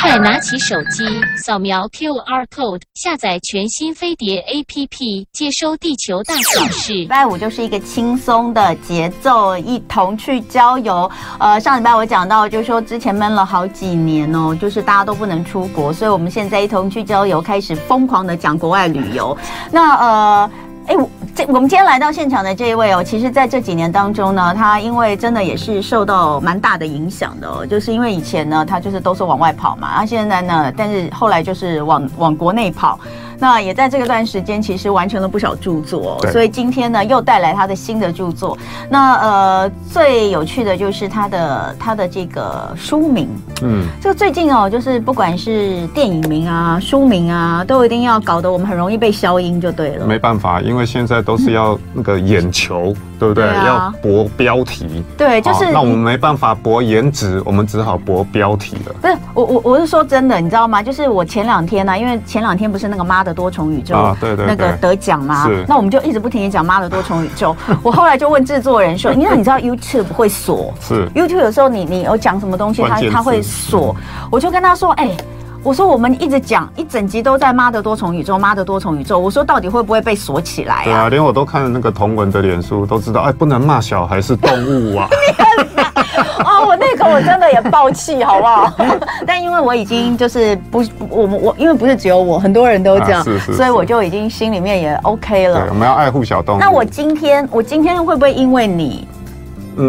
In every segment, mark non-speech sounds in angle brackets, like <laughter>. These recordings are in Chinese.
快拿起手机，扫描 QR code，下载全新飞碟 APP，接收地球大小事。礼拜五就是一个轻松的节奏，一同去郊游。呃，上礼拜我讲到，就是说之前闷了好几年哦，就是大家都不能出国，所以我们现在一同去郊游，开始疯狂的讲国外旅游。那呃。哎，这我们今天来到现场的这一位哦，其实在这几年当中呢，他因为真的也是受到蛮大的影响的哦，就是因为以前呢，他就是都是往外跑嘛，他现在呢，但是后来就是往往国内跑。那也在这个段时间，其实完成了不少著作，所以今天呢又带来他的新的著作。那呃最有趣的就是他的他的这个书名，嗯，这个最近哦，就是不管是电影名啊、书名啊，都一定要搞得我们很容易被消音就对了。没办法，因为现在都是要那个眼球。嗯对不对？对啊、要博标题，对，就是、哦、那我们没办法博颜值，我们只好博标题了。不是我我我是说真的，你知道吗？就是我前两天呢、啊，因为前两天不是那个妈的多重宇宙，啊、对对对，那个得奖吗？是。那我们就一直不停地讲妈的多重宇宙。<laughs> 我后来就问制作人说，因为你知道 YouTube 会锁，是 YouTube 有时候你你有讲什么东西，它它会锁。我就跟他说，哎、欸。我说我们一直讲一整集都在妈的多重宇宙，妈的多重宇宙。我说到底会不会被锁起来啊？对啊，连我都看了那个同文的脸书，都知道哎，不能骂小孩是动物啊。<laughs> 哦，我那个我真的也爆气，好不好？<laughs> 但因为我已经就是不，我们我因为不是只有我，很多人都这样，啊、是是是，所以我就已经心里面也 OK 了。对，我们要爱护小动物。那我今天我今天会不会因为你？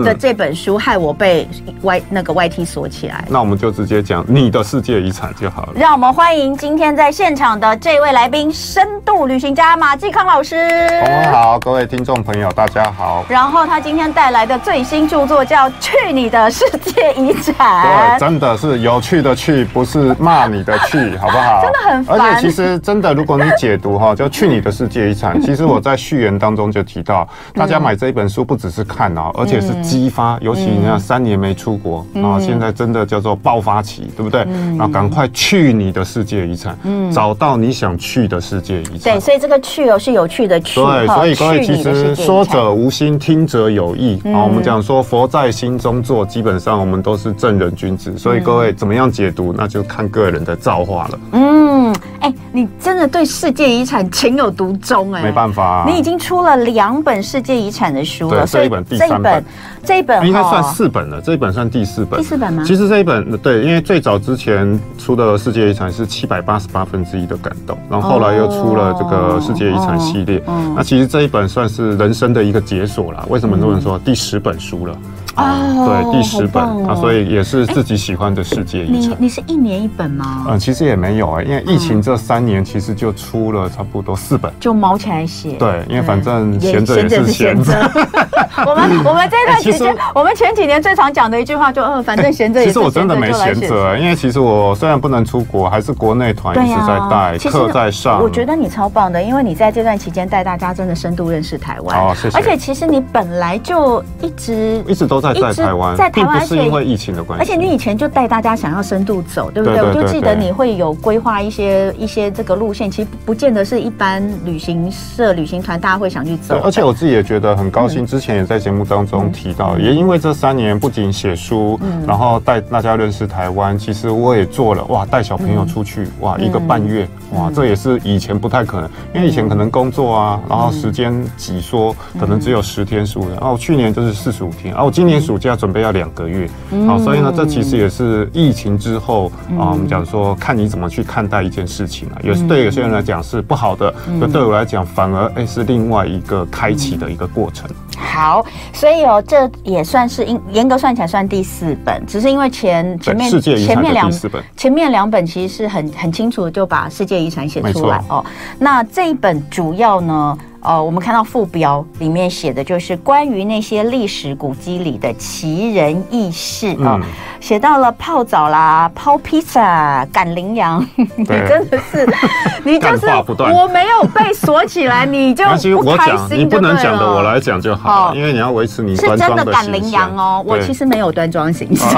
的这本书害我被 Y 那个 YT 锁起来，那我们就直接讲你的世界遗产就好了。让我们欢迎今天在现场的这位来宾——深度旅行家马继康老师。同文好，各位听众朋友，大家好。然后他今天带来的最新著作叫《去你的世界遗产》。对，真的是有趣的去，不是骂你的去，<laughs> 好不好？真的很烦。而且其实真的，如果你解读哈，就《去你的世界遗产》，其实我在序言当中就提到，大家买这一本书不只是看哦，而且是。激发，尤其你看三年没出国，然后现在真的叫做爆发期，对不对？然后赶快去你的世界遗产，找到你想去的世界遗产。对，所以这个去哦是有趣的去。对，所以各位其实说者无心，听者有意啊。我们讲说佛在心中坐，基本上我们都是正人君子。所以各位怎么样解读，那就看个人的造化了。嗯，哎，你真的对世界遗产情有独钟哎。没办法，你已经出了两本世界遗产的书了，这一本第三本。这一本应该算四本了，这一本算第四本。第四本吗？其实这一本对，因为最早之前出的世界遗产是七百八十八分之一的感动，然后后来又出了这个世界遗产系列。那其实这一本算是人生的一个解锁了。为什么很多人说？第十本书了。哦，对，第十本啊，所以也是自己喜欢的世界遗产。你你是一年一本吗？嗯，其实也没有哎，因为疫情这三年其实就出了差不多四本，就毛起来写。对，因为反正闲着也是闲着。<laughs> 我们我们这段时间，我们前几年最常讲的一句话就，嗯，反正闲着也是闲着。其实我真的没闲着，因为其实我虽然不能出国，还是国内团一直在带课在上。我觉得你超棒的，因为你在这段期间带大家真的深度认识台湾。哦，谢谢。而且其实你本来就一直一直都在在台湾，在台湾是因为疫情的关系。而且你以前就带大家想要深度走，对不对？我就记得你会有规划一些一些这个路线，其实不见得是一般旅行社、旅行团大家会想去走。而且我自己也觉得很高兴，之前也在节目当中提到，也因为这三年不仅写书，然后带大家认识台湾，其实我也做了哇，带小朋友出去哇，一个半月哇，这也是以前不太可能，因为以前可能工作啊，然后时间挤缩，可能只有十天十五天，然后去年就是四十五天，然后今年暑假准备要两个月，好，所以呢，这其实也是疫情之后啊，我们讲说看你怎么去看待一件事情啊，有对有些人来讲是不好的，那对我来讲反而哎是另外一个开启的一个过程。好，所以哦，这也算是严严格算起来算第四本，只是因为前前面前面两前面两本其实是很很清楚的就把世界遗产写出来哦。那这一本主要呢？呃，我们看到副标里面写的就是关于那些历史古迹里的奇人异事啊，写、到了泡澡啦、抛披萨、赶羚羊，<laughs> 你真的是，你就是我没有被锁起来，你就不开心你不能讲的，我来讲就好，哦、因为你要维持你。是真的赶羚羊哦，我其实没有端庄形象，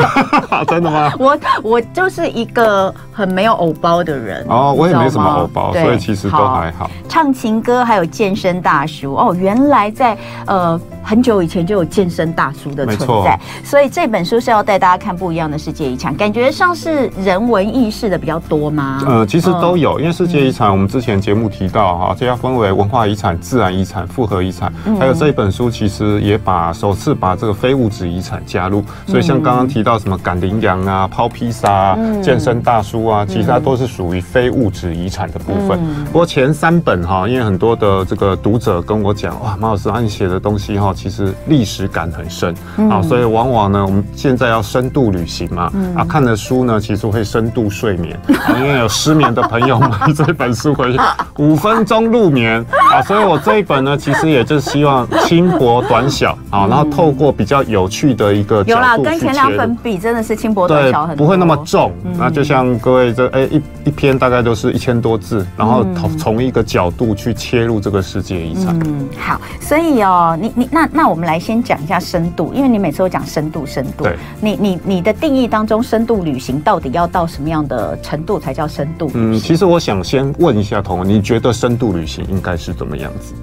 哦、<laughs> 真的吗？<laughs> 我我就是一个很没有偶包的人哦，我也没什么偶包，所以其实都还好。唱情歌还有健身。身大叔。哦，原来在呃很久以前就有健身大叔的存在，所以这本书是要带大家看不一样的世界遗产，感觉上是人文意识的比较多吗？呃，其实都有，因为世界遗产我们之前节目提到哈，这要分为文化遗产、自然遗产、复合遗产，还有这一本书其实也把首次把这个非物质遗产加入，所以像刚刚提到什么赶羚羊啊、抛披萨啊、健身大叔啊，其实它都是属于非物质遗产的部分。不过前三本哈，因为很多的这个读者跟我讲，哇，马老师啊，你写的东西哈，其实历史感很深。啊，所以往往呢，我们现在要深度旅行嘛，啊，看的书呢，其实会深度睡眠。啊，因为有失眠的朋友买这本书回去，<laughs> 五分钟入眠。啊，所以我这一本呢，其实也就是希望轻薄短小啊，然后透过比较有趣的一个角度跟前两本比，真的是轻薄短小很多，不会那么重。那就像各位这哎一一篇大概都是一千多字，然后从从一个角度去切入这个世界遗产。嗯，好，所以哦，你你那那我们来先讲一下深度，因为你每次都讲深度深度。对，你你你的定义当中，深度旅行到底要到什么样的程度才叫深度？嗯，其实我想先问一下彤彤，你觉得深度旅行应该是怎么样子？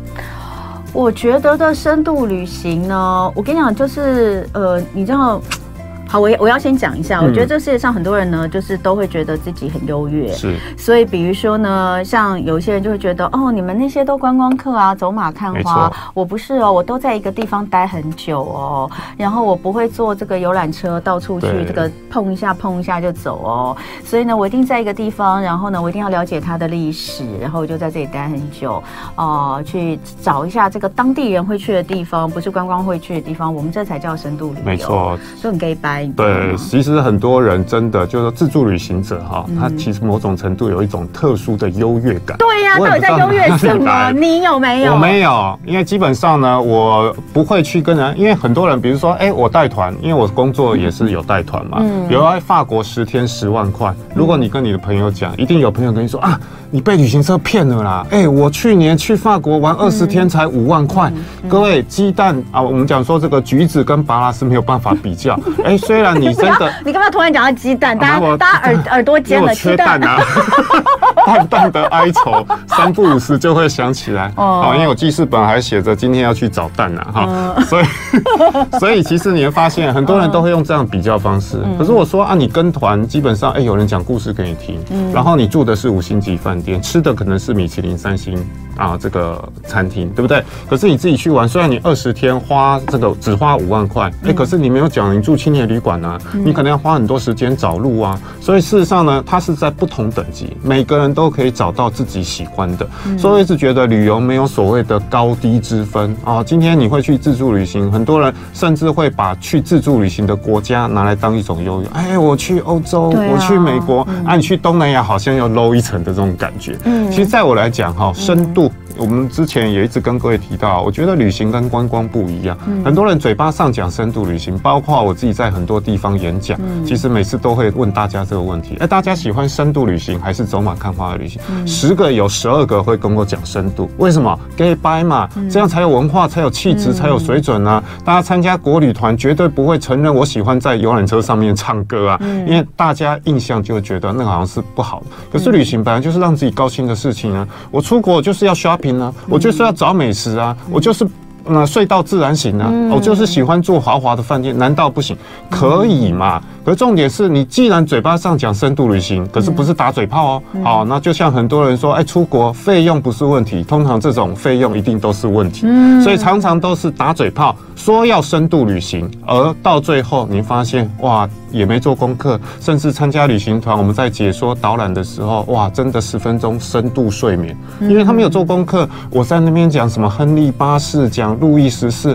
我觉得的深度旅行呢，我跟你讲，就是呃，你知道。好，我我要先讲一下，我觉得这世界上很多人呢，就是都会觉得自己很优越，是。所以比如说呢，像有一些人就会觉得，哦，你们那些都观光客啊，走马看花，我不是哦，我都在一个地方待很久哦，然后我不会坐这个游览车到处去这个碰一下碰一下就走哦，所以呢，我一定在一个地方，然后呢，我一定要了解它的历史，然后我就在这里待很久哦，去找一下这个当地人会去的地方，不是观光会去的地方，我们这才叫深度旅游，没错，就很对，其实很多人真的就是说自助旅行者哈，他其实某种程度有一种特殊的优越感。对呀，到底在优越什么？你有没有？我没有，因为基本上呢，我不会去跟人，因为很多人，比如说，哎，我带团，因为我工作也是有带团嘛。嗯。比如说法国十天十万块，如果你跟你的朋友讲，一定有朋友跟你说啊，你被旅行社骗了啦！哎，我去年去法国玩二十天才五万块。各位，鸡蛋啊，我们讲说这个橘子跟芭拉是没有办法比较。<laughs> 哎，虽然你真的，你干嘛突然讲到鸡蛋？大家大家耳耳朵尖了，缺蛋啊！<laughs> 淡淡的哀愁，三不五时就会想起来。哦，因为我记事本还写着今天要去找蛋啊，哈，所以 <laughs> 所以其实你会发现很多人都会用这样比较方式。可是我说啊，你跟团基本上，哎，有人讲故事给你听，然后你住的是五星级饭店，吃的可能是米其林三星啊这个餐厅，对不对？可是你自己去玩，虽然你二十天花这个只花五万块，哎，可是你没有讲你住青年旅馆啊，你可能要花很多时间找路啊。所以事实上呢，它是在不同等级，每个人都可以找到自己喜欢的。所以我一直觉得旅游没有所谓的高低之分啊。今天你会去自助旅行，很多人甚至会把去自助旅行的国家拿来当一种优越。哎，我去欧洲，我去美国，啊，你去东南亚好像要 low 一层的这种感觉。嗯其实在我来讲哈，深度。我们之前也一直跟各位提到，我觉得旅行跟观光不一样。很多人嘴巴上讲深度旅行，包括我自己在很多地方演讲，其实每次都会问大家这个问题：哎，大家喜欢深度旅行还是走马看花的旅行？十个有十二个会跟我讲深度，为什么？给掰嘛，这样才有文化，才有气质，才有水准啊！大家参加国旅团绝对不会承认我喜欢在游览车上面唱歌啊，因为大家印象就会觉得那个好像是不好的。可是旅行本来就是让自己高兴的事情啊！我出国就是要 shopping。我就是要找美食啊，我就是。那睡到自然醒啊！我就是喜欢住豪华的饭店，难道不行？可以嘛？可重点是你既然嘴巴上讲深度旅行，可是不是打嘴炮哦。好，那就像很多人说，哎，出国费用不是问题，通常这种费用一定都是问题。所以常常都是打嘴炮，说要深度旅行，而到最后你发现哇，也没做功课，甚至参加旅行团，我们在解说导览的时候，哇，真的十分钟深度睡眠，因为他没有做功课。我在那边讲什么亨利八世讲。路易十四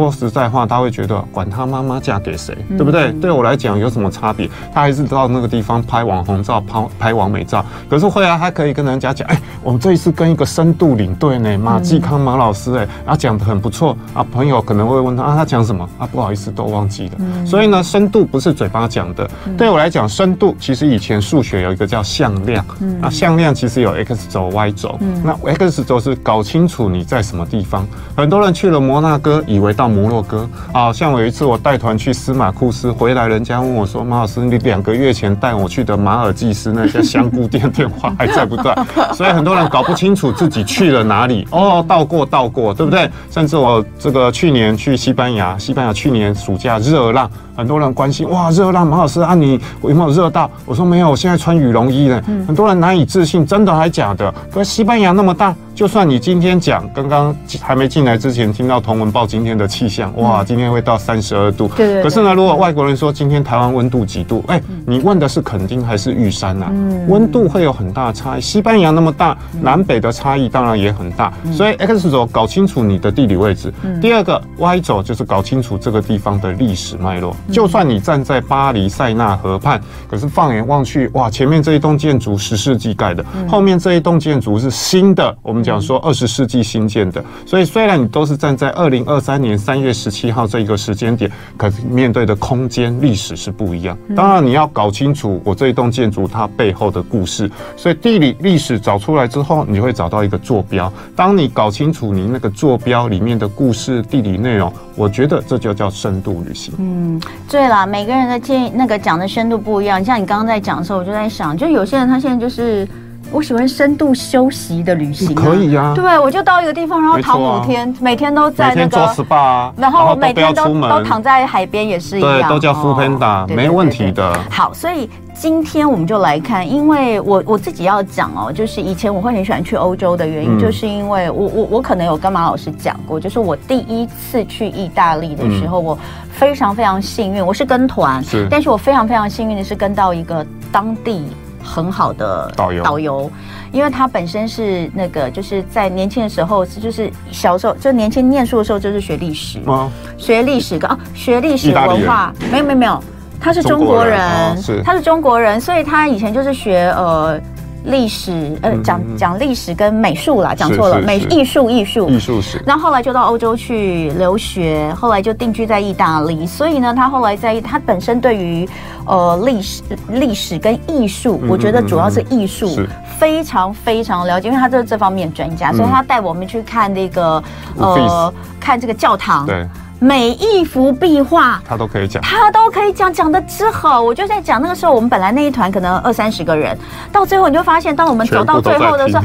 说实在话，他会觉得管他妈妈嫁给谁，对不对？对我来讲有什么差别？他还是到那个地方拍网红照、拍拍完美照。可是后来他可以跟人家讲：“哎，我们这一次跟一个深度领队呢，马继康马老师，哎，啊讲的很不错啊。”朋友可能会问他啊，他讲什么啊？不好意思，都忘记了。所以呢，深度不是嘴巴讲的。对我来讲，深度其实以前数学有一个叫向量，那向量其实有 x 轴、y 轴，那 x 轴是搞清楚你在什么地方。很多人去了摩纳哥，以为到摩洛哥啊。像我有一次我带团去司马库斯，回来人家问我说：“马老师，你两个月前带我去的马尔济斯那家香菇店 <laughs> 电话还在不在？”所以很多人搞不清楚自己去了哪里。哦，到过到过，对不对？甚至我这个去年去西班牙，西班牙去年暑假热浪。很多人关心哇，热浪，马老师啊，你有没有热到？我说没有，我现在穿羽绒衣呢。嗯、很多人难以置信，真的还假的？可是西班牙那么大，就算你今天讲，刚刚还没进来之前听到同文报今天的气象，哇，今天会到三十二度。对对。可是呢，如果外国人说今天台湾温度几度？哎，你问的是垦丁还是玉山啊？嗯。温度会有很大的差异。西班牙那么大，南北的差异当然也很大。所以 X 轴搞清楚你的地理位置。第二个 Y 轴就是搞清楚这个地方的历史脉络。就算你站在巴黎塞纳河畔，可是放眼望去，哇，前面这一栋建筑十世纪盖的，后面这一栋建筑是新的，我们讲说二十世纪新建的。所以虽然你都是站在二零二三年三月十七号这一个时间点，可是面对的空间历史是不一样。当然你要搞清楚我这一栋建筑它背后的故事。所以地理历史找出来之后，你会找到一个坐标。当你搞清楚你那个坐标里面的故事、地理内容，我觉得这就叫深度旅行。嗯，对啦，每个人的建议那个讲的深度不一样。像你刚刚在讲的时候，我就在想，就有些人他现在就是我喜欢深度休息的旅行，可以呀。对，我就到一个地方，然后躺五天，每天都在那个做 SPA，然后每天都都躺在海边也是一样，对，都叫 Full Panda，没问题的。好，所以。今天我们就来看，因为我我自己要讲哦，就是以前我会很喜欢去欧洲的原因，就是因为我我我可能有跟马老师讲过，就是我第一次去意大利的时候，我非常非常幸运，我是跟团，是，但是我非常非常幸运的是跟到一个当地很好的导游。导游，因为他本身是那个就是在年轻的时候，就是小时候就年轻念书的时候就是学历史，学历史跟啊学历史文化，没有没有没有。他是中国人，哦、是。他是中国人，所以他以前就是学呃历史，呃讲讲历史跟美术啦，讲错了，美艺术艺术艺术史。然后后来就到欧洲去留学，后来就定居在意大利。所以呢，他后来在他本身对于呃历史历史跟艺术，我觉得主要是艺术非常非常了解，因为他这这方面专家，所以他带我们去看那个呃看这个教堂。对。每一幅壁画，他都可以讲，他都可以讲，讲的之好。我就在讲那个时候，我们本来那一团可能二三十个人，到最后你就发现，当我们走到最后的时候，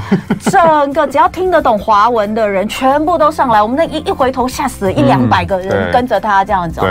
整个只要听得懂华文的人全部都上来。我们那一一回头，吓死了一两百个人跟着他这样走。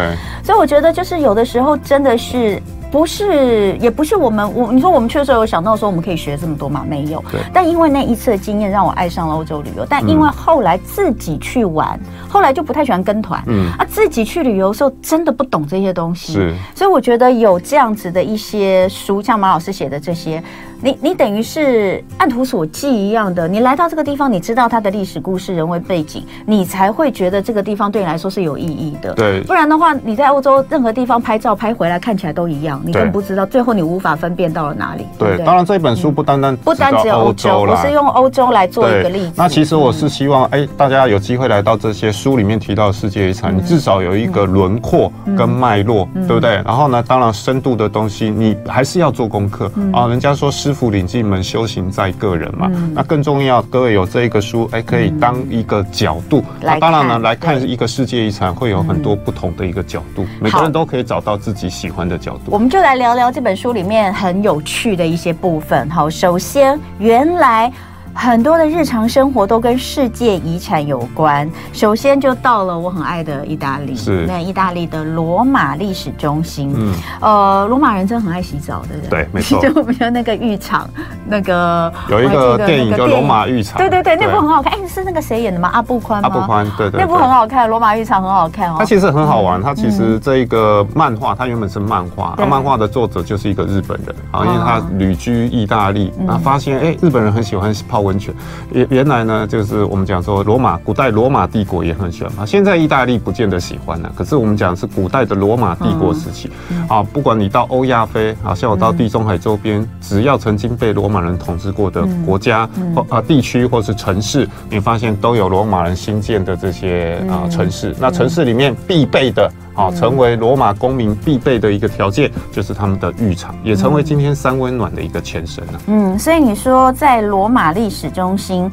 所以我觉得，就是有的时候真的是。不是，也不是我们我你说我们去的时候有想到说我们可以学这么多吗？没有。对。但因为那一次的经验让我爱上了欧洲旅游。但因为后来自己去玩，嗯、后来就不太喜欢跟团。嗯。啊，自己去旅游的时候真的不懂这些东西。是。所以我觉得有这样子的一些书，像马老师写的这些。你你等于是按图索骥一样的，你来到这个地方，你知道它的历史故事、人文背景，你才会觉得这个地方对你来说是有意义的。对，不然的话，你在欧洲任何地方拍照拍回来看起来都一样，你更不知道，最后你无法分辨到了哪里。对，对当然这本书不单单不单只有欧洲，我是用欧洲来做一个例子。那其实我是希望，哎，大家有机会来到这些书里面提到的世界遗产，你至少有一个轮廓跟脉络，对不对？然后呢，当然深度的东西你还是要做功课啊。人家说。师傅领进门，修行在个人嘛。嗯、那更重要，各位有这一个书，哎，可以当一个角度。嗯、那当然呢，来看一个世界遗产，会有很多不同的一个角度。嗯、每个人都可以找到自己喜欢的角度。我们就来聊聊这本书里面很有趣的一些部分。好，首先，原来。很多的日常生活都跟世界遗产有关。首先就到了我很爱的意大利，是那意大利的罗马历史中心。嗯，呃，罗马人真的很爱洗澡，对不对？对，没错。<laughs> 就比如那个浴场，那个有一个电影叫《罗马浴场》，对对对，那部很好看。哎，是那个谁演的吗？阿布宽吗？阿布宽，对对。那部很好看，《罗马浴场》很好看哦。它其实很好玩。它其实这一个漫画，它原本是漫画，它漫画的作者就是一个日本人啊，因为他旅居意大利，然后发现哎，日本人很喜欢泡温泉。原原来呢，就是我们讲说罗马古代罗马帝国也很喜欢啊。现在意大利不见得喜欢了，可是我们讲是古代的罗马帝国时期啊。不管你到欧亚非，啊，像我到地中海周边，只要曾经被罗马人统治过的国家或啊地区或是城市，你发现都有罗马人新建的这些啊城市。那城市里面必备的。好，成为罗马公民必备的一个条件，就是他们的浴场，也成为今天三温暖的一个前身了。嗯，所以你说在罗马历史中心。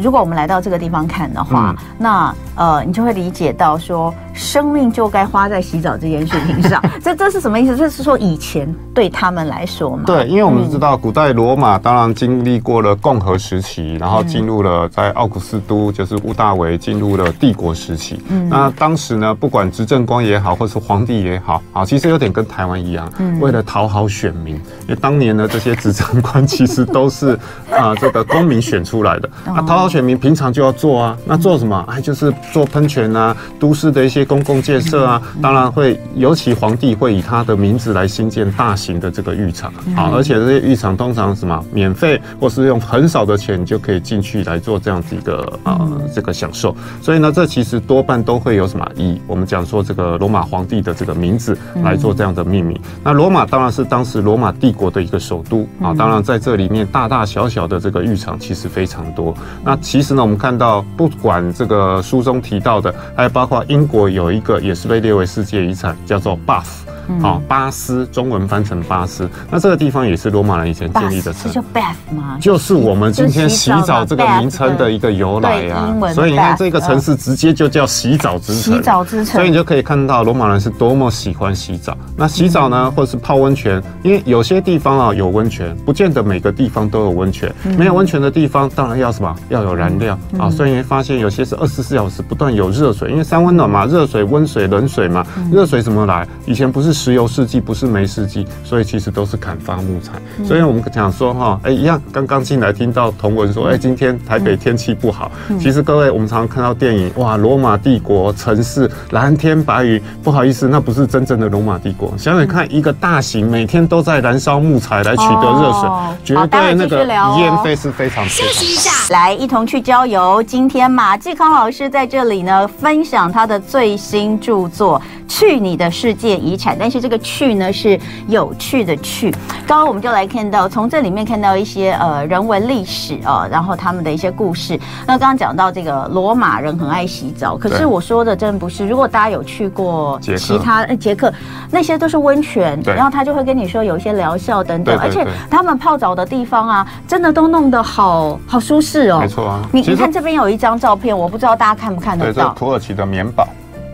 如果我们来到这个地方看的话，嗯、那呃，你就会理解到说，生命就该花在洗澡这件事情上。<laughs> 这这是什么意思？这是说以前对他们来说嘛？对，因为我们知道古代罗马当然经历过了共和时期，然后进入了在奥古斯都，就是屋大维进入了帝国时期。嗯，那当时呢，不管执政官也好，或是皇帝也好，啊，其实有点跟台湾一样，嗯、为了讨好选民，因为当年呢，这些执政官其实都是啊、呃、这个公民选出来的，啊讨好。选民平常就要做啊，那做什么？哎，就是做喷泉啊，都市的一些公共建设啊，<laughs> 当然会，尤其皇帝会以他的名字来兴建大型的这个浴场啊，而且这些浴场通常什么免费，或是用很少的钱你就可以进去来做这样子一个啊这个享受。所以呢，这其实多半都会有什么以我们讲说这个罗马皇帝的这个名字来做这样的命名。那罗马当然是当时罗马帝国的一个首都啊，当然在这里面大大小小的这个浴场其实非常多。那其实呢，我们看到，不管这个书中提到的，还有包括英国有一个也是被列为世界遗产，叫做 Bath。好，巴斯中文翻成巴斯，那这个地方也是罗马人以前建立的城，叫 Bath 吗？就是我们今天洗澡这个名称的一个由来呀。所以你看这个城市直接就叫洗澡之城。洗澡之城。所以你就可以看到罗马人是多么喜欢洗澡。那洗澡呢，或者是泡温泉，因为有些地方啊有温泉，不见得每个地方都有温泉。没有温泉的地方，当然要什么？要有燃料啊。所以你会发现有些是二十四小时不断有热水，因为三温暖嘛，热水、温水、冷水嘛。热水怎么来？以前不是。石油世纪不是煤世纪，所以其实都是砍伐木材。所以我们讲说哈，哎，一样，刚刚进来听到同文说，哎，今天台北天气不好。其实各位，我们常常看到电影，哇，罗马帝国城市蓝天白云，不好意思，那不是真正的罗马帝国。想想看，一个大型每天都在燃烧木材来取得热水，绝对那个烟飞是非常。休息一下，来一同去郊游。今天马继康老师在这里呢，分享他的最新著作《去你的世界遗产》。但是这个“去”呢是有趣的“去”。刚刚我们就来看到，从这里面看到一些呃人文历史啊、呃，然后他们的一些故事。那刚刚讲到这个罗马人很爱洗澡，可是我说的真不是。如果大家有去过其他捷克，那些都是温泉，然后他就会跟你说有一些疗效等等，而且他们泡澡的地方啊，真的都弄得好好舒适哦。没错啊，你你看这边有一张照片，我不知道大家看不看得到，土耳其的棉堡。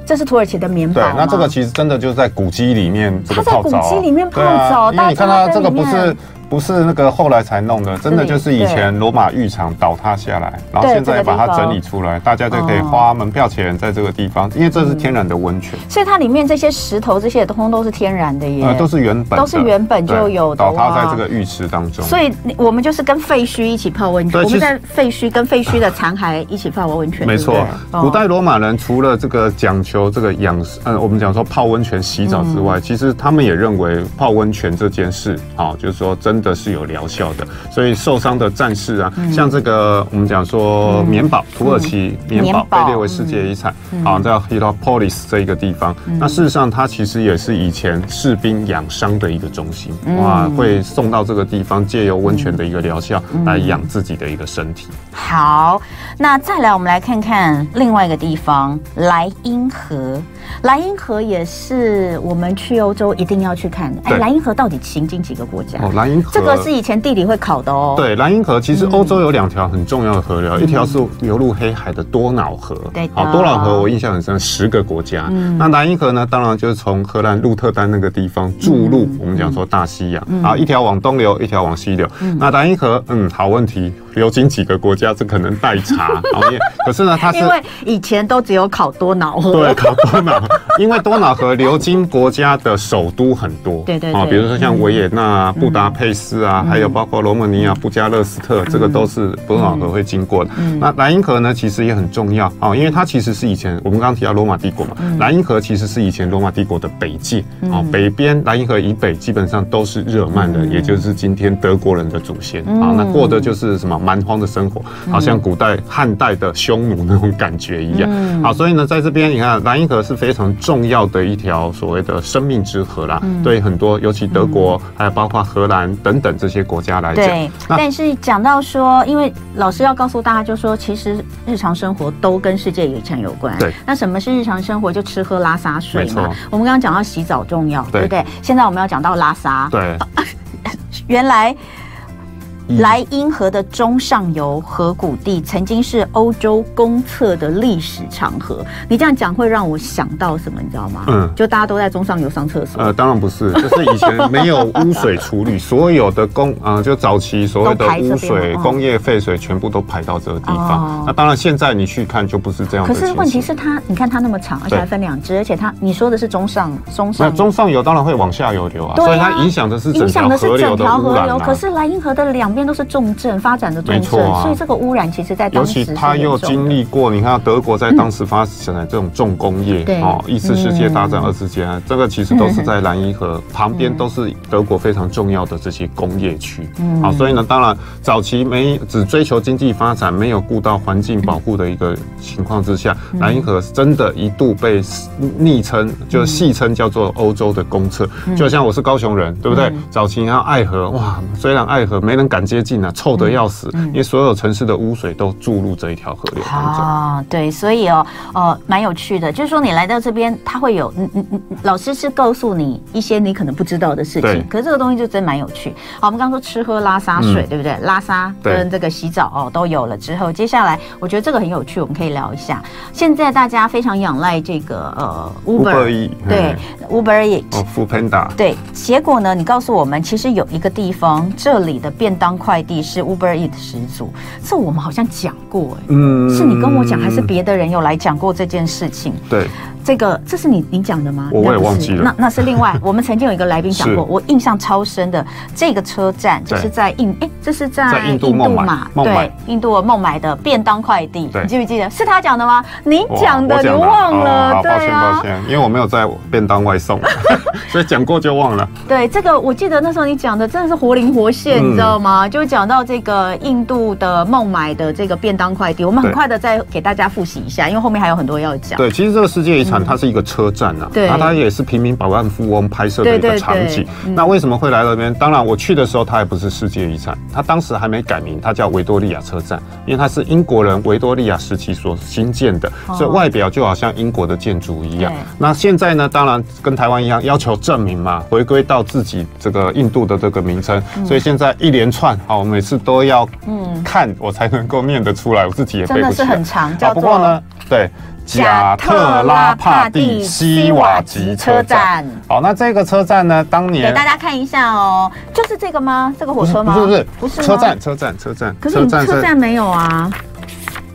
这是土耳其的棉堡。对，那这个其实真的就是在古迹里面这个泡澡。它在古迹里面泡澡，因为你看它这个不是。不是那个后来才弄的，真的就是以前罗马浴场倒塌下来，然后现在把它整理出来，大家就可以花门票钱在这个地方，因为这是天然的温泉。所以它里面这些石头这些通通都是天然的耶，都是原本，都是原本就有的。倒塌在这个浴池当中。所以我们就是跟废墟一起泡温泉，我们在废墟跟废墟的残骸一起泡温泉。没错，古代罗马人除了这个讲求这个养，嗯，我们讲说泡温泉洗澡之外，其实他们也认为泡温泉这件事啊，就是说真的是有疗效。的，所以受伤的战士啊，像这个我们讲说棉堡，土耳其棉堡被列为世界遗产，好，在 Heliopolis 这一个地方，那事实上它其实也是以前士兵养伤的一个中心，哇，会送到这个地方，借由温泉的一个疗效来养自己的一个身体。好，那再来我们来看看另外一个地方，莱茵河。莱茵河也是我们去欧洲一定要去看的。哎，莱茵河到底行经几个国家？哦，莱茵河这个是以前地理会考的哦。对，莱茵河其实欧洲有两条很重要的河流，一条是流入黑海的多瑙河。对，好，多瑙河我印象很深，十个国家。那莱茵河呢，当然就是从荷兰鹿特丹那个地方注入，我们讲说大西洋啊，一条往东流，一条往西流。那莱茵河，嗯，好问题，流经几个国家，这可能代查。<laughs> 可是呢，它是因为以前都只有考多瑙河，对，考多瑙。因为多瑙河流经国家的首都很多，<laughs> 对对啊，比如说像维也纳啊、布达佩斯啊，还有包括罗马尼亚、布加勒斯特，这个都是多瑙河会经过的。那莱茵河呢，其实也很重要啊，因为它其实是以前我们刚刚提到罗马帝国嘛，莱茵河其实是以前罗马帝国的北界啊，北边莱茵河以北基本上都是日耳曼人，也就是今天德国人的祖先啊，那过的就是什么蛮荒的生活，好像古代汉代的匈奴那种感觉一样。好，所以呢，在这边你看莱茵河是非常重。重要的一条所谓的生命之河啦，对很多，尤其德国，还有包括荷兰等等这些国家来讲。对，但是讲到说，因为老师要告诉大家，就说其实日常生活都跟世界遗产有关。对，那什么是日常生活？就吃喝拉撒睡嘛。我们刚刚讲到洗澡重要，对不对？现在我们要讲到拉撒。对，<laughs> 原来。莱茵河的中上游河谷地曾经是欧洲公厕的历史长河。你这样讲会让我想到什么？你知道吗？嗯，就大家都在中上游上厕所。呃，当然不是，<laughs> 就是以前没有污水处理，所有的工呃，就早期所有的污水、工业废水全部都排到这个地方。哦、那当然，现在你去看就不是这样。可是问题是它，你看它那么长，而且还分两支，而且它你说的是中上中上，那中上游当然会往下游流啊，啊所以它影响的是整条河流的污染、啊。可是莱茵河的两边都是重镇。发展的重镇，啊、所以这个污染其实在当时，尤其他又经历过，你看德国在当时发展的这种重工业，嗯、哦，一次世界大战、嗯、二次世界，这个其实都是在莱茵河旁边，都是德国非常重要的这些工业区。嗯，好，所以呢，当然早期没只追求经济发展，没有顾到环境保护的一个情况之下，莱茵、嗯、河真的一度被昵称，就戏称叫做欧洲的公厕。嗯、就像我是高雄人，对不对？嗯、早期你看爱河，哇，虽然爱河没人敢接近啊，臭的。要死，因为所有城市的污水都注入这一条河流当中。啊，对，所以哦，呃，蛮有趣的，就是说你来到这边，他会有，嗯嗯嗯，老师是告诉你一些你可能不知道的事情。对可是这个东西就真蛮有趣。好，我们刚刚说吃喝拉撒睡，嗯、对不对？拉撒跟这个洗澡哦都有了之后，接下来我觉得这个很有趣，我们可以聊一下。现在大家非常仰赖这个呃 Uber，对 Uber Eats 哦。对，结果呢，你告诉我们，其实有一个地方，这里的便当快递是 Uber。Eats 始祖，这我们好像讲过哎，嗯，是你跟我讲，还是别的人有来讲过这件事情？对。这个这是你你讲的吗？我也忘记了。那那是另外，我们曾经有一个来宾讲过，<laughs> 我印象超深的。这个车站就是在印，哎，这是在印度嘛？对，印度孟买的便当快递，你记不记得？是他讲的吗？你讲的，你忘了？对啊，抱歉抱歉，因为我没有在便当外送，<laughs> 所以讲过就忘了。对，这个我记得那时候你讲的真的是活灵活现，你知道吗？就讲到这个印度的孟买的这个便当快递，我们很快的再给大家复习一下，因为后面还有很多要讲。对，其实这个世界遗产。它是一个车站啊，对，那它也是平民百万富翁拍摄的一个场景。那为什么会来这边？当然，我去的时候它还不是世界遗产，它当时还没改名，它叫维多利亚车站，因为它是英国人维多利亚时期所新建的，所以外表就好像英国的建筑一样。那现在呢，当然跟台湾一样，要求证明嘛，回归到自己这个印度的这个名称。所以现在一连串，好，我每次都要嗯看我才能够念得出来，我自己也背不起来。真的是很长，叫做。不过呢，对。贾特拉帕蒂西瓦吉车站。好，那这个车站呢？当年给大家看一下哦，就是这个吗？这个火车吗？不是不是不是，车站车站车站。可是你车站没有啊？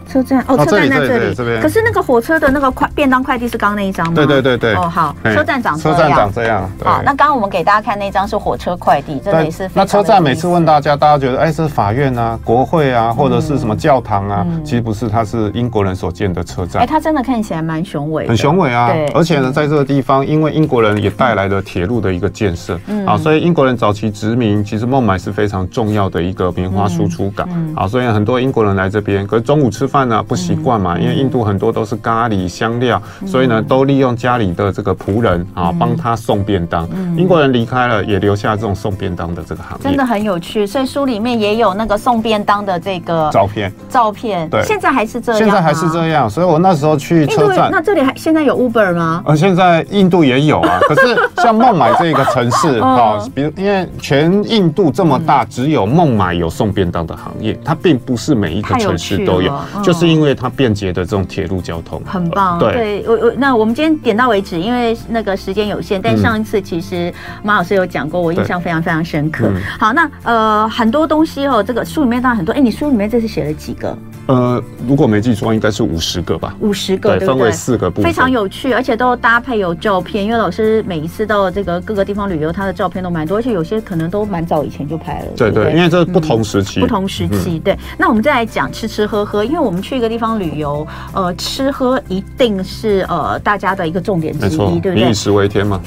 车站哦，车站在这里，这边。可是那个火车的那个快便当快递是刚刚那一张吗？对对对对。哦，好，车站长这样。车站长这样。好，那刚刚我们给大家看那张是火车快递，这里是。那车站每次问大家，大家觉得哎，是法院啊、国会啊，或者是什么教堂啊？其实不是，它是英国人所建的车站。哎，它真的看起来蛮雄伟，很雄伟啊。对。而且呢，在这个地方，因为英国人也带来了铁路的一个建设，啊，所以英国人早期殖民，其实孟买是非常重要的一个棉花输出港，啊，所以很多英国人来这边，可是中午吃饭呢不习惯。嘛，因为印度很多都是咖喱香料，所以呢，都利用家里的这个仆人啊，帮他送便当。英国人离开了，也留下这种送便当的这个行业，真的很有趣。所以书里面也有那个送便当的这个照片，照片。对，现在还是这样，现在还是这样。所以我那时候去车站，那这里还现在有 Uber 吗？呃，现在印度也有啊。可是 <laughs> 像孟买这个城市啊，比如因为全印度这么大，只有孟买有送便当的行业，它并不是每一个城市都有，就是因为它。便捷的这种铁路交通很棒，对，我我那我们今天点到为止，因为那个时间有限。但上一次其实马老师有讲过，我印象非常非常深刻。好，那呃很多东西哦，这个书里面当然很多。哎，你书里面这次写了几个？呃，如果没记错，应该是五十个吧。五十个，对，分为四个部分，非常有趣，而且都搭配有照片。因为老师每一次到这个各个地方旅游，他的照片都蛮多，而且有些可能都蛮早以前就拍了。对对，因为这不同时期，不同时期。对，那我们再来讲吃吃喝喝，因为我们去一个地方旅游，呃。吃喝一定是呃大家的一个重点之一，错对不对？民以食为天嘛。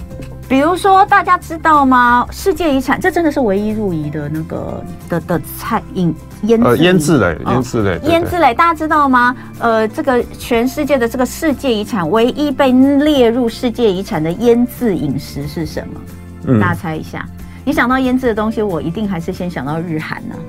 比如说，大家知道吗？世界遗产，这真的是唯一入遗的那个的的菜饮腌制腌制类，腌制类，腌制类，大家知道吗？呃，这个全世界的这个世界遗产，唯一被列入世界遗产的腌制饮食是什么？嗯、大家猜一下。你想到腌制的东西，我一定还是先想到日韩呢、啊。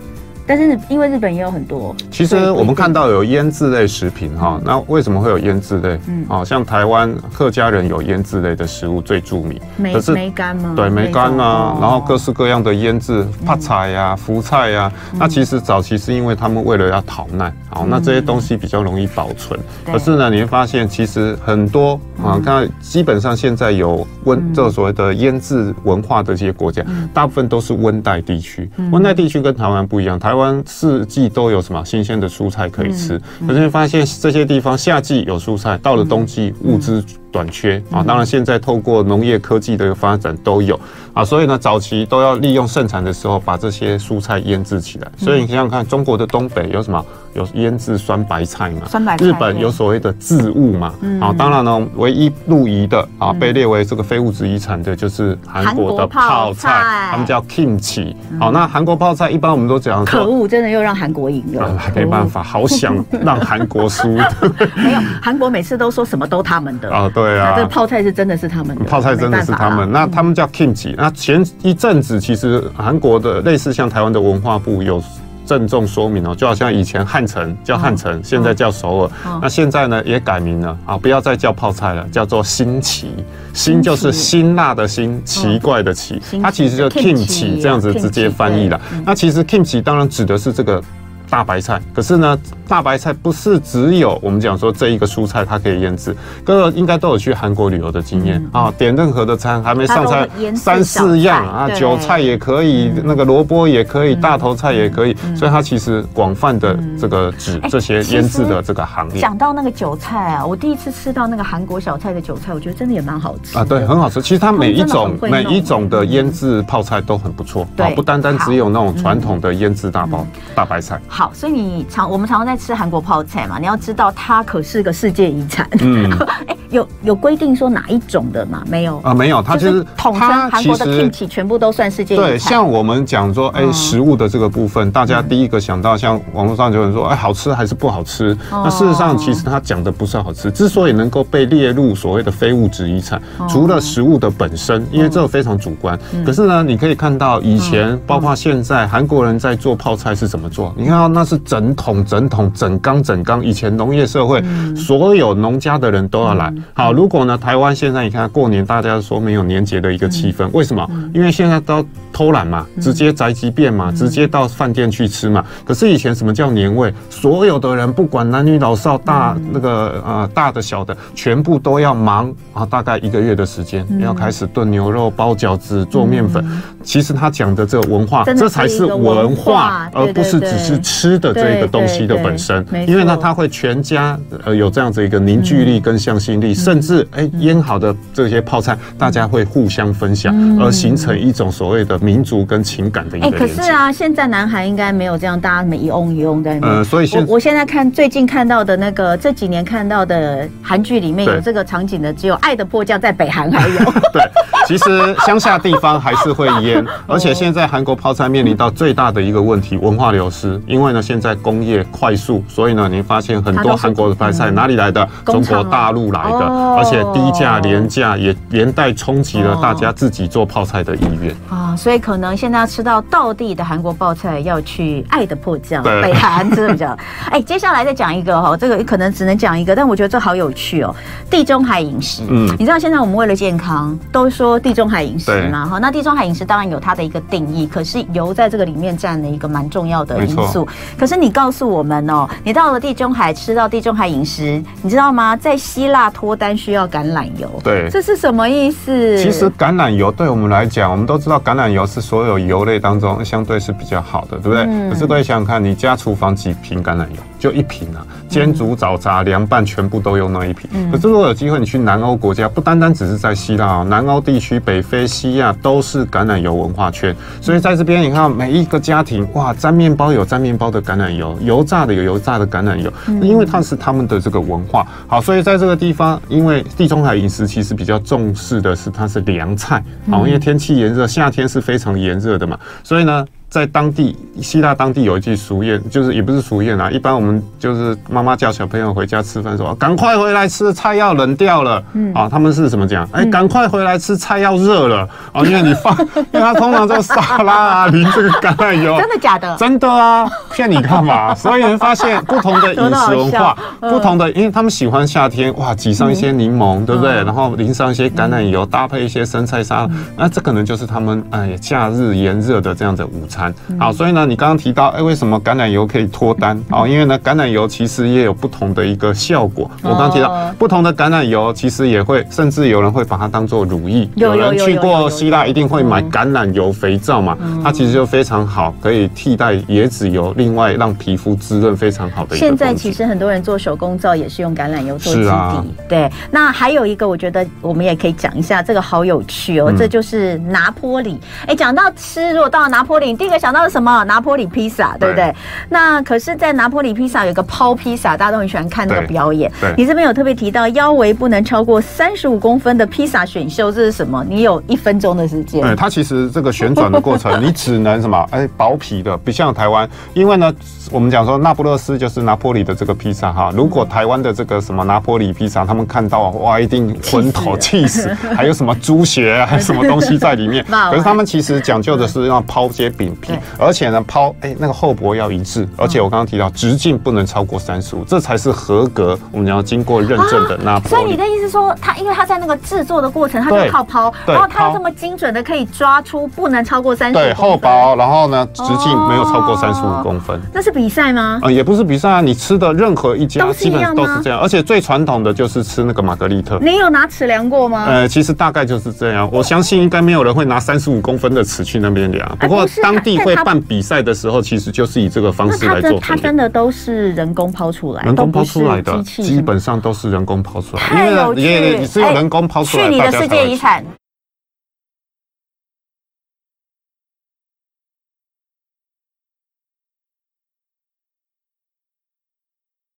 但是因为日本也有很多，其实我们看到有腌制类食品哈，那为什么会有腌制类？嗯，啊，像台湾客家人有腌制类的食物最著名，梅梅干吗？对，梅干。啊，然后各式各样的腌制，泡菜呀、福菜呀，那其实早期是因为他们为了要逃难，好，那这些东西比较容易保存。可是呢，你会发现其实很多啊，看基本上现在有温这个所谓的腌制文化的这些国家，大部分都是温带地区。温带地区跟台湾不一样，台。台湾四季都有什么新鲜的蔬菜可以吃，可是你发现这些地方夏季有蔬菜，到了冬季物资短缺啊。当然现在透过农业科技的发展都有啊，所以呢早期都要利用盛产的时候把这些蔬菜腌制起来。所以你想想看，中国的东北有什么？有腌制酸白菜嘛？酸白菜。日本有所谓的渍物嘛？啊，当然呢，唯一入遗的啊，被列为这个非物质遗产的就是韩国的泡菜，他们叫 kimchi。好，那韩国泡菜一般我们都讲，可恶，真的又让韩国赢了。<laughs> 没办法，好想让韩国输。<laughs> 没有，韩国每次都说什么都他们的啊，对啊，这泡菜是真的是他们的，泡菜真的是他们。那他们叫 kimchi。那前一阵子其实韩国的类似像台湾的文化部有。郑重说明哦，就好像以前汉城叫汉城，现在叫首尔，那现在呢也改名了啊，不要再叫泡菜了，叫做新奇，新就是辛辣的辛，奇怪的奇，它其实就 kimchi 这样子直接翻译了。那其实 kimchi 当然指的是这个。大白菜，可是呢，大白菜不是只有我们讲说这一个蔬菜它可以腌制，各个应该都有去韩国旅游的经验啊。点任何的餐还没上菜，三四样啊，韭菜也可以，那个萝卜也可以，大头菜也可以，所以它其实广泛的这个指这些腌制的这个行业。讲到那个韭菜啊，我第一次吃到那个韩国小菜的韭菜，我觉得真的也蛮好吃啊。对，很好吃。其实它每一种每一种的腌制泡菜都很不错，啊，不单单只有那种传统的腌制大包大白菜。好，所以你常我们常常在吃韩国泡菜嘛，你要知道它可是个世界遗产。嗯，<laughs> 哎，有有规定说哪一种的吗？没有啊，没有，它就是统称韩国的 kimchi 全部都算世界遗产。对，像我们讲说，哎，食物的这个部分，大家第一个想到像网络上就有人说，哎，好吃还是不好吃？那事实上，其实它讲的不是好吃。之所以能够被列入所谓的非物质遗产，除了食物的本身，因为这个非常主观。可是呢，你可以看到以前，包括现在，韩国人在做泡菜是怎么做？你看到那是整桶、整桶、整缸、整缸。以前农业社会，所有农家的人都要来。好，如果呢，台湾现在你看过年，大家说没有年节的一个气氛，为什么？因为现在都偷懒嘛，直接宅急便嘛，直接到饭店去吃嘛。可是以前什么叫年味？所有的人不管男女老少、大那个呃大的小的，全部都要忙啊，大概一个月的时间，要开始炖牛肉、包饺子、做面粉。其实他讲的这个文化，这才是文化，而不是只是吃的这个东西的本身。因为呢，他会全家呃有这样子一个凝聚力跟向心力，甚至哎腌好的这些泡菜，大家会互相分享，而形成一种所谓的民族跟情感的一个。可是啊，现在南韩应该没有这样，大家什么一瓮一瓮在那。呃，所以现我现在看最近看到的那个这几年看到的韩剧里面有这个场景的，只有《爱的迫降》在北韩还有。<laughs> 对，其实乡下地方还是会腌。<laughs> 而且现在韩国泡菜面临到最大的一个问题，文化流失。因为呢，现在工业快速，所以呢，你发现很多韩国的泡菜哪里来的？中国大陆来的，而且低价廉价，也连带冲击了大家自己做泡菜的意愿啊。所以可能现在要吃到道地的韩国泡菜，要去爱的迫降，北韩真的比较。<laughs> 哎，接下来再讲一个哈，这个可能只能讲一个，但我觉得这好有趣哦。地中海饮食，嗯，你知道现在我们为了健康，都说地中海饮食嘛？哈，那地中海饮食当然。有它的一个定义，可是油在这个里面占了一个蛮重要的因素。可是你告诉我们哦，你到了地中海吃到地中海饮食，你知道吗？在希腊脱单需要橄榄油，对，这是什么意思？其实橄榄油对我们来讲，我们都知道橄榄油是所有油类当中相对是比较好的，对不对？嗯、可是各位想想看，你家厨房几瓶橄榄油？就一瓶啊，煎煮早茶凉拌全部都用那一瓶。嗯、可是如果有机会你去南欧国家，不单单只是在希腊哦，南欧地区、北非、西亚都是橄榄油文化圈。所以在这边你看，每一个家庭哇，沾面包有沾面包的橄榄油，油炸的有油炸的橄榄油，因为它是他们的这个文化。好，所以在这个地方，因为地中海饮食其实比较重视的是它是凉菜，好，因为天气炎热，夏天是非常炎热的嘛，所以呢。在当地希腊当地有一句俗谚，就是也不是俗谚啊，一般我们就是妈妈叫小朋友回家吃饭说，赶快回来吃，菜要冷掉了。嗯啊，他们是怎么讲？哎，赶快回来吃，菜要热了啊，因为你放，<laughs> 因为它通常这个沙拉啊淋这个橄榄油，真的假的？真的啊，骗你干嘛？<laughs> 所以你会发现不同的饮食文化，不同的，因为他们喜欢夏天哇，挤上一些柠檬，对不对？然后淋上一些橄榄油，搭配一些生菜沙拉，那这可能就是他们哎夏日炎热的这样的午餐。好，所以呢，你刚刚提到，哎，为什么橄榄油可以脱单？哦，因为呢，橄榄油其实也有不同的一个效果。我刚刚提到，不同的橄榄油其实也会，甚至有人会把它当做乳液。有人去过希腊，一定会买橄榄油肥皂嘛？它其实就非常好，可以替代椰子油，另外让皮肤滋润非常好的。现在其实很多人做手工皂也是用橄榄油做基底。对，那还有一个，我觉得我们也可以讲一下，这个好有趣哦，这就是拿坡里。哎，讲到吃，如果到了拿坡里，第一个想到的什么？拿坡里披萨，对不对？那可是，在拿坡里披萨有个抛披萨，大家都很喜欢看那个表演。你这边有特别提到腰围不能超过三十五公分的披萨选秀，这是什么？你有一分钟的时间。对，它其实这个旋转的过程，你只能什么？<laughs> 哎，薄皮的，不像台湾，因为呢，我们讲说那不勒斯就是拿坡里的这个披萨哈。如果台湾的这个什么拿坡里披萨，他们看到哇，一定昏头气死，<laughs> 还有什么猪血啊，还有什么东西在里面？<laughs> 可是他们其实讲究的是要抛些饼皮，而且呢，抛哎那个厚薄要一致，而且我刚刚提到直径不能超过三十五，这才是合格。我们要经过认证的拿坡里。所以你的意思说，它因为它在那个制作的过程，它就靠抛，然后它要这么精准的可以抓出不能超过三十五。对，厚薄，然后呢，直径没有超过三十五公分。那是比赛吗？啊，也不是比赛啊，你吃的任何一家基本上都是这样，而且最传统的就是吃那个玛格丽特。你有拿尺量过吗？呃，其实大概就是这样。我相信应该没有人会拿三十五公分的尺去那边量。不过当地会办比赛的时候，其实就是以这个方式来做。它真的都是人工抛出来，人工抛出来的，基本上都是人工抛出来。太有趣！也也是有人工抛出来。去你的世界遗产。